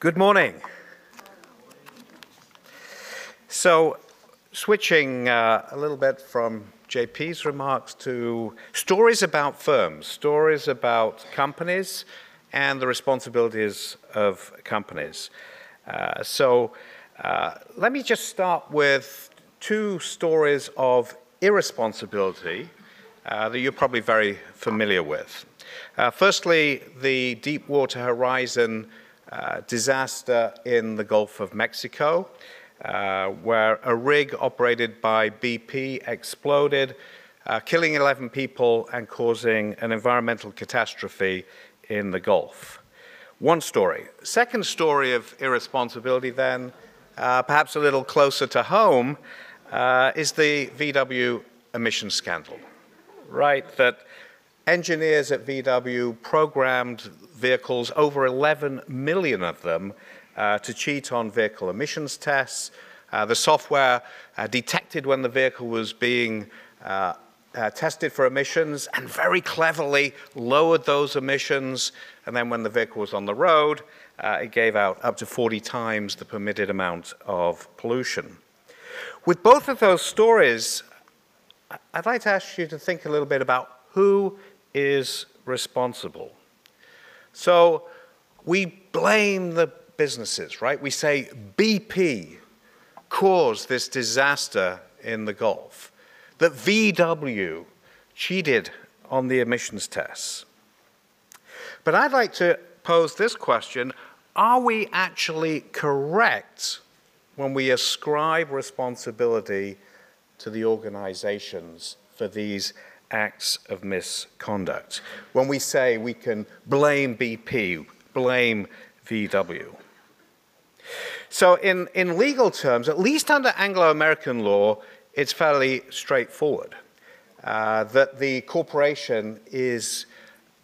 Good morning. So, switching uh, a little bit from JP's remarks to stories about firms, stories about companies, and the responsibilities of companies. Uh, so, uh, let me just start with two stories of irresponsibility uh, that you're probably very familiar with. Uh, firstly, the Deepwater Horizon uh, disaster in the Gulf of Mexico, uh, where a rig operated by BP exploded, uh, killing 11 people and causing an environmental catastrophe in the Gulf. One story. Second story of irresponsibility, then, uh, perhaps a little closer to home, uh, is the VW emission scandal. Right, that engineers at VW programmed vehicles, over 11 million of them, uh, to cheat on vehicle emissions tests. Uh, the software uh, detected when the vehicle was being uh, uh, tested for emissions and very cleverly lowered those emissions. And then when the vehicle was on the road, uh, it gave out up to 40 times the permitted amount of pollution. With both of those stories, I'd like to ask you to think a little bit about who is responsible. So we blame the businesses, right? We say BP caused this disaster in the Gulf, that VW cheated on the emissions tests. But I'd like to pose this question Are we actually correct when we ascribe responsibility to the organizations for these acts of misconduct? When we say we can blame BP, blame VW. So, in, in legal terms, at least under Anglo American law, it's fairly straightforward uh, that the corporation is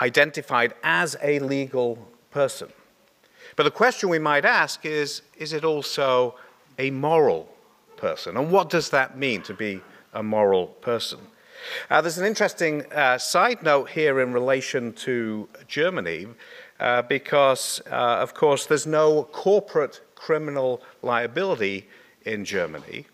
identified as a legal person. But the question we might ask is is it also a moral person? And what does that mean to be a moral person? Uh, there's an interesting uh, side note here in relation to Germany, uh, because, uh, of course, there's no corporate criminal liability in Germany.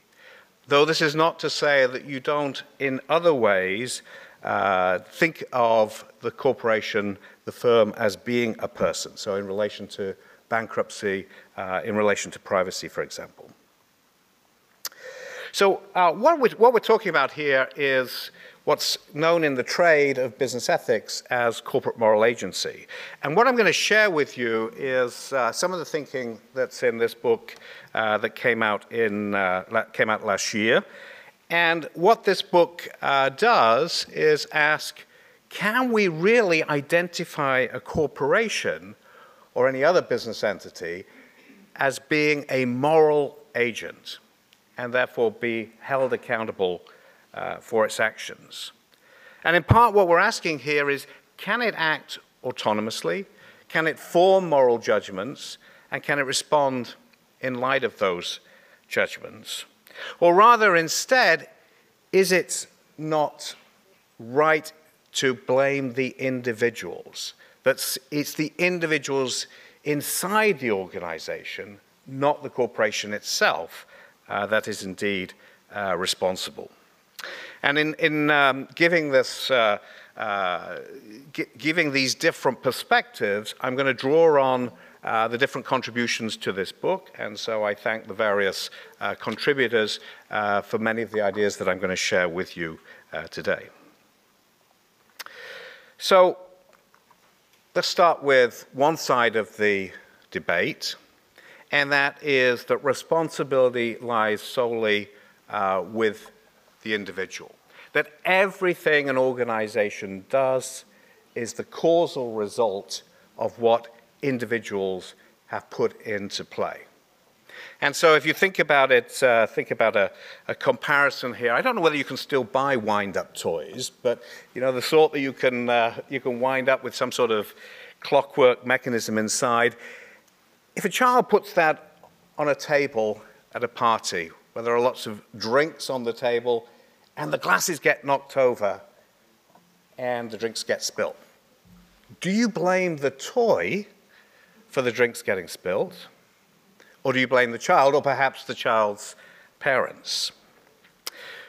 Though this is not to say that you don't, in other ways, uh, think of the corporation, the firm, as being a person. So, in relation to bankruptcy, uh, in relation to privacy, for example. So, uh, what, we, what we're talking about here is what's known in the trade of business ethics as corporate moral agency. And what I'm going to share with you is uh, some of the thinking that's in this book uh, that came out, in, uh, came out last year. And what this book uh, does is ask can we really identify a corporation or any other business entity as being a moral agent and therefore be held accountable uh, for its actions. And in part, what we're asking here is can it act autonomously? Can it form moral judgments? And can it respond in light of those judgments? Or rather, instead, is it not right to blame the individuals? That it's the individuals inside the organization, not the corporation itself, uh, that is indeed uh, responsible. And in, in um, giving this, uh, uh, giving these different perspectives, I'm going to draw on uh, the different contributions to this book, and so I thank the various uh, contributors for many of the ideas that I'm going to share with you today. So let's start with one side of the debate, and that is that responsibility lies solely with the individual. That everything an organization does is the causal result of what individuals have put into play. And so, if you think about it, uh, think about a, a, comparison here. I don't know whether you can still buy wind-up toys, but you know the sort that you can uh, you can wind up with some sort of clockwork mechanism inside. If a child puts that on a table at a party where there are lots of drinks on the table and the glasses get knocked over and the drinks get spilt. Do you blame the toy for the drinks getting spilled? Or do you blame the child or perhaps the child's parents?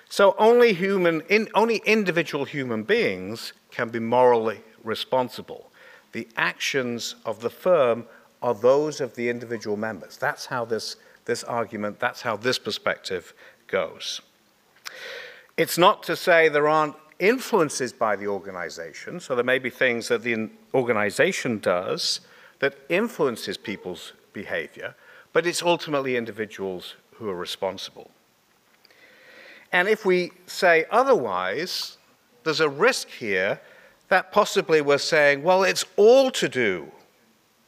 So only human, in, only individual human beings can be morally responsible. The actions of the firm are those of the individual members. That's how this, this argument, that's how this perspective goes. It's not to say there aren't influences by the organization, so there may be things that the organization does that influences people's behavior, but it's ultimately individuals who are responsible. And if we say otherwise, there's a risk here that possibly we're saying, well, it's all to do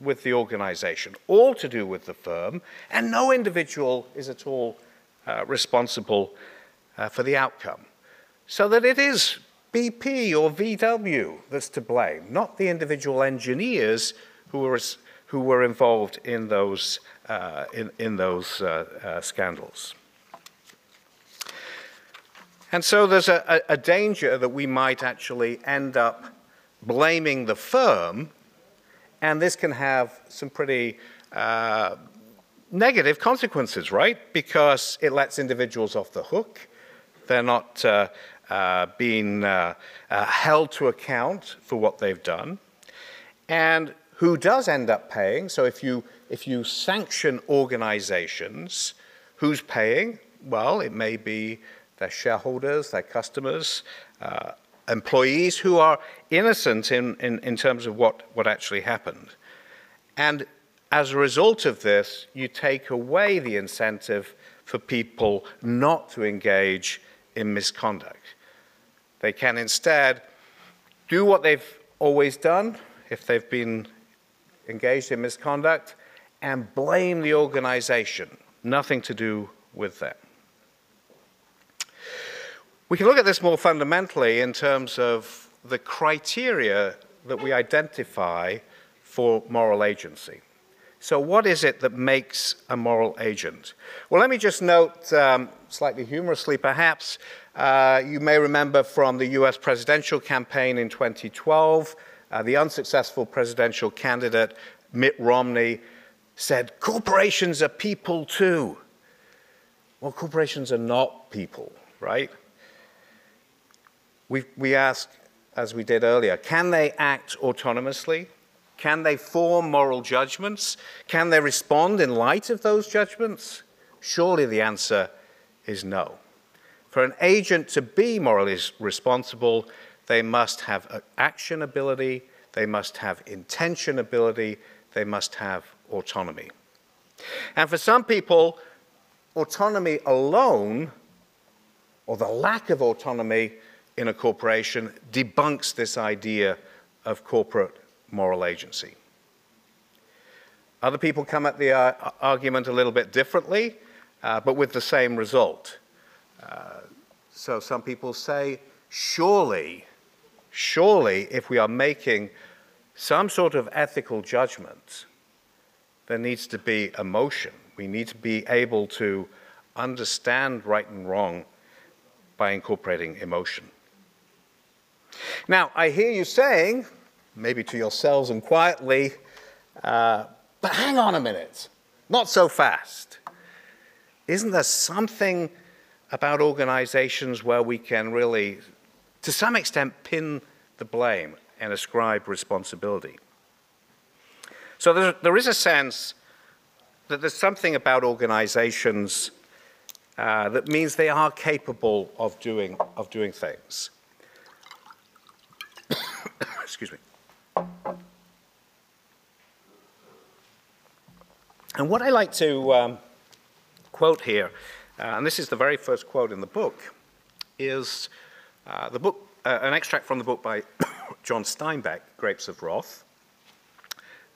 with the organization, all to do with the firm, and no individual is at all uh, responsible uh, for the outcome. So that it is BP or VW that's to blame, not the individual engineers who were, who were involved in those, uh, in, in those uh, uh, scandals. And so there's a, a, danger that we might actually end up blaming the firm, and this can have some pretty uh, negative consequences, right? Because it lets individuals off the hook. They're not uh, uh, being uh, uh, held to account for what they've done. And who does end up paying? So if you, if you sanction organizations, who's paying? Well, it may be their shareholders, their customers, uh, employees who are innocent in, in, in terms of what, what actually happened. And as a result of this, you take away the incentive for people not to engage in misconduct. They can instead do what they've always done if they've been engaged in misconduct and blame the organization, nothing to do with them. We can look at this more fundamentally in terms of the criteria that we identify for moral agency. So, what is it that makes a moral agent? Well, let me just note, um, slightly humorously perhaps, uh, you may remember from the US presidential campaign in 2012, uh, the unsuccessful presidential candidate Mitt Romney said, Corporations are people too. Well, corporations are not people, right? We, we ask, as we did earlier, can they act autonomously? Can they form moral judgments? Can they respond in light of those judgments? Surely the answer is no. For an agent to be morally responsible, they must have action ability, they must have intention ability, they must have autonomy. And for some people, autonomy alone, or the lack of autonomy, in a corporation debunks this idea of corporate moral agency. Other people come at the uh, argument a little bit differently, uh, but with the same result. Uh, so some people say, surely, surely, if we are making some sort of ethical judgment, there needs to be emotion. We need to be able to understand right and wrong by incorporating emotion. Now, I hear you saying, maybe to yourselves and quietly, uh, but hang on a minute, not so fast. Isn't there something about organizations where we can really, to some extent, pin the blame and ascribe responsibility? So there, there is a sense that there's something about organizations uh, that means they are capable of doing, of doing things. Excuse me. And what I like to um, quote here, uh, and this is the very first quote in the book, is uh, the book, uh, an extract from the book by John Steinbeck, Grapes of Wrath.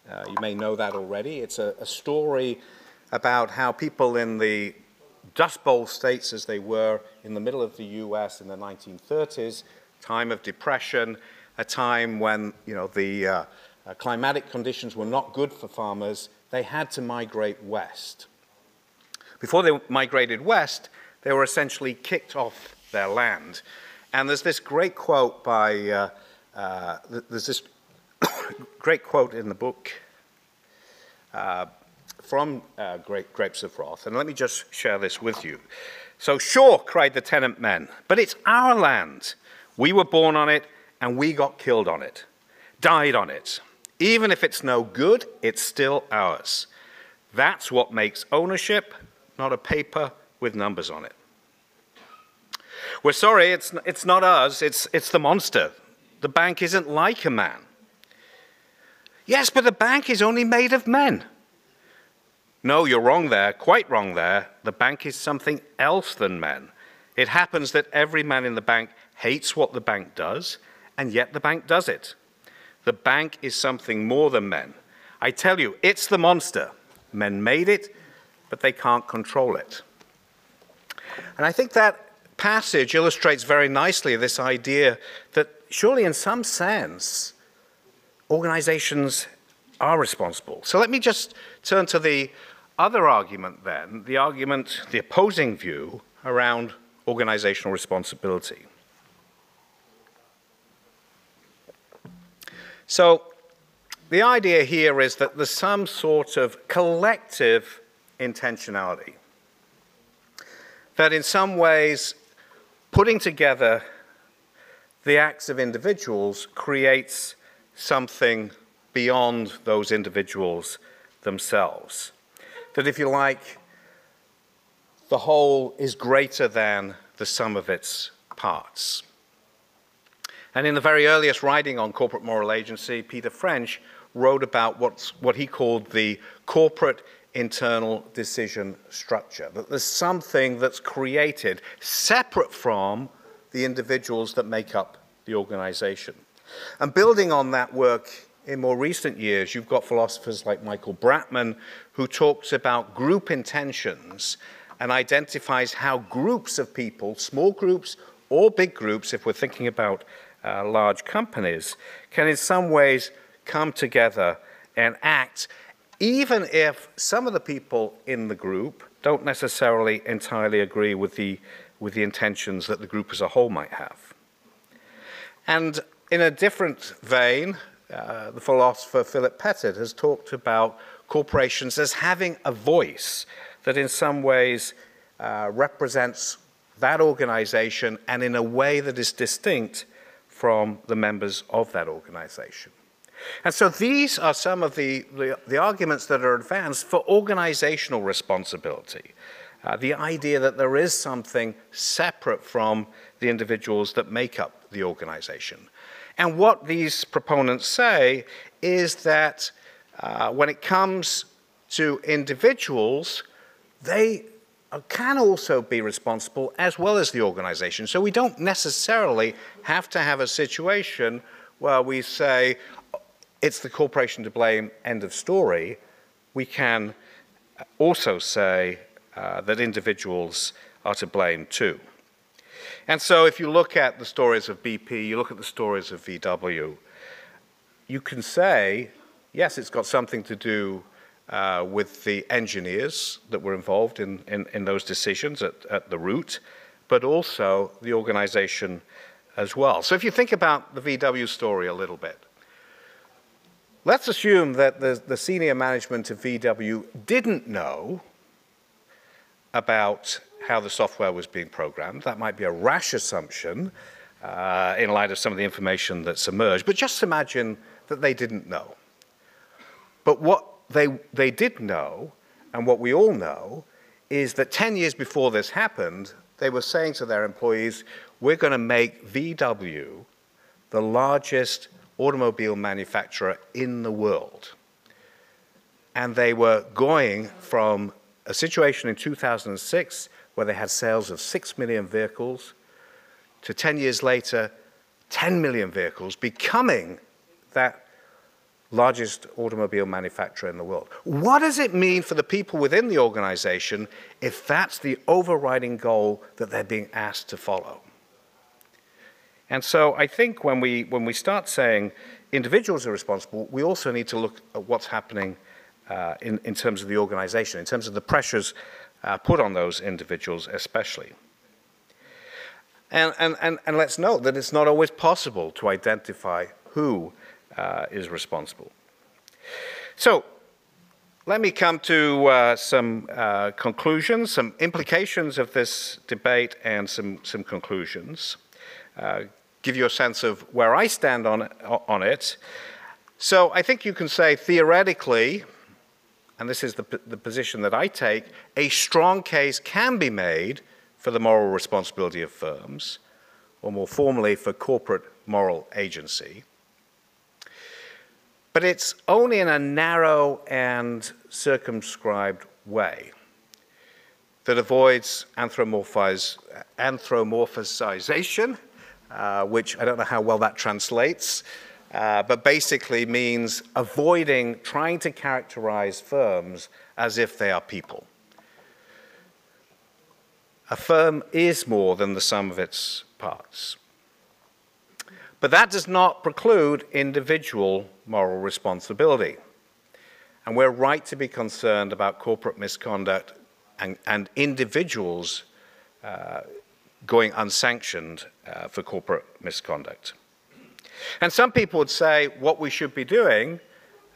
Uh, you may know that already. It's a, a story about how people in the Dust Bowl states, as they were in the middle of the US in the 1930s, time of depression, a time when you know, the uh, uh, climatic conditions were not good for farmers, they had to migrate west. Before they migrated west, they were essentially kicked off their land. And there's this great quote by, uh, uh, there's this great quote in the book uh, from uh, Grapes of Wrath, and let me just share this with you. So, sure, cried the tenant men, but it's our land. We were born on it, and we got killed on it, died on it. Even if it's no good, it's still ours. That's what makes ownership, not a paper with numbers on it. We're sorry, it's, it's not us, it's, it's the monster. The bank isn't like a man. Yes, but the bank is only made of men. No, you're wrong there, quite wrong there. The bank is something else than men. It happens that every man in the bank hates what the bank does, and yet the bank does it. The bank is something more than men. I tell you, it's the monster. Men made it, but they can't control it. And I think that passage illustrates very nicely this idea that surely, in some sense, organizations are responsible. So let me just turn to the other argument then, the argument, the opposing view around organizational responsibility. So the idea here is that there's some sort of collective intentionality. That in some ways, putting together the acts of individuals creates something beyond those individuals themselves. That, if you like, the whole is greater than the sum of its parts. And in the very earliest writing on corporate moral agency, Peter French wrote about what's, what he called the corporate internal decision structure. That there's something that's created separate from the individuals that make up the organization. And building on that work in more recent years, you've got philosophers like Michael Bratman, who talks about group intentions and identifies how groups of people, small groups or big groups, if we're thinking about uh, large companies, can in some ways come together and act, even if some of the people in the group don't necessarily entirely agree with the, with the intentions that the group as a whole might have. And in a different vein, uh, the philosopher Philip Pettit has talked about corporations as having a voice that in some ways uh, represents that organization and in a way that is distinct from the members of that organization. And so these are some of the, the, the arguments that are advanced for organizational responsibility. Uh, the idea that there is something separate from the individuals that make up the organization. And what these proponents say is that uh, when it comes to individuals, they can also be responsible as well as the organization. So we don't necessarily have to have a situation where we say, it's the corporation to blame, end of story, we can also say uh, that individuals are to blame too. And so if you look at the stories of BP, you look at the stories of VW, you can say, yes, it's got something to do uh, with the engineers that were involved in, in, in those decisions at, at the root, but also the organization as well. So if you think about the VW story a little bit, Let's assume that the, the senior management of VW didn't know about how the software was being programmed. That might be a rash assumption uh, in light of some of the information that's emerged, but just imagine that they didn't know. But what they, they did know, and what we all know, is that 10 years before this happened, they were saying to their employees, we're going to make VW the largest automobile manufacturer in the world. And they were going from a situation in 2006 where they had sales of 6 million vehicles to 10 years later, 10 million vehicles, becoming that largest automobile manufacturer in the world. What does it mean for the people within the organization if that's the overriding goal that they're being asked to follow? And so I think when we, when we start saying individuals are responsible, we also need to look at what's happening uh, in, in terms of the organization, in terms of the pressures uh, put on those individuals especially. And, and, and, and let's note that it's not always possible to identify who uh, is responsible. So, let me come to uh, some uh, conclusions, some implications of this debate, and some, some conclusions. Uh, give you a sense of where I stand on, on it. So I think you can say theoretically, and this is the, the position that I take, a strong case can be made for the moral responsibility of firms, or more formally, for corporate moral agency. But it's only in a narrow and circumscribed way that avoids anthropomorphization, uh, which I don't know how well that translates, uh, but basically means avoiding trying to characterize firms as if they are people. A firm is more than the sum of its parts. But that does not preclude individual moral responsibility. And we're right to be concerned about corporate misconduct and, and individuals uh, going unsanctioned uh, for corporate misconduct. And some people would say what we should be doing,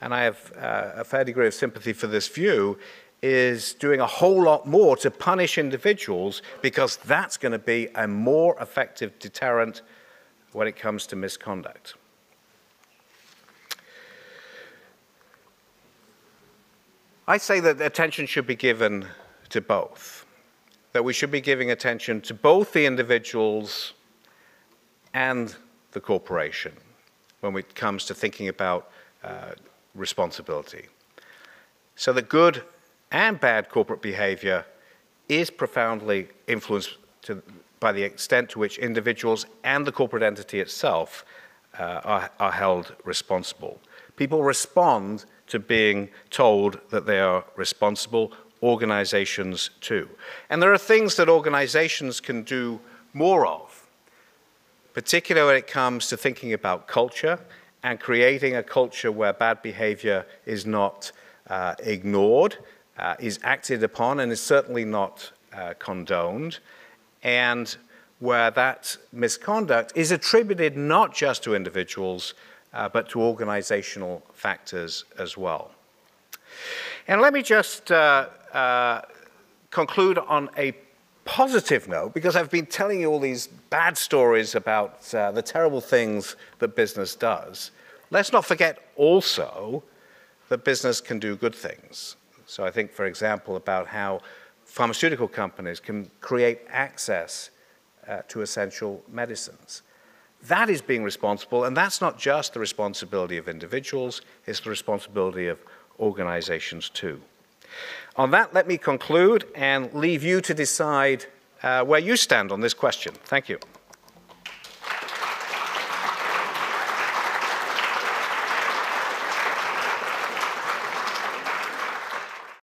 and I have uh, a fair degree of sympathy for this view, is doing a whole lot more to punish individuals because that's going to be a more effective deterrent when it comes to misconduct. I say that attention should be given to both, that we should be giving attention to both the individuals and the corporation when it comes to thinking about uh, responsibility. So that good and bad corporate behavior is profoundly influenced to, by the extent to which individuals and the corporate entity itself uh, are, are held responsible. People respond to being told that they are responsible, organizations too. And there are things that organizations can do more of, particularly when it comes to thinking about culture and creating a culture where bad behavior is not uh, ignored, uh, is acted upon, and is certainly not uh, condoned, and where that misconduct is attributed not just to individuals, uh, but to organizational factors as well. And let me just uh, uh, conclude on a positive note, because I've been telling you all these bad stories about uh, the terrible things that business does. Let's not forget also that business can do good things. So I think, for example, about how pharmaceutical companies can create access uh, to essential medicines. That is being responsible, and that's not just the responsibility of individuals, it's the responsibility of organizations too. On that, let me conclude and leave you to decide uh, where you stand on this question. Thank you.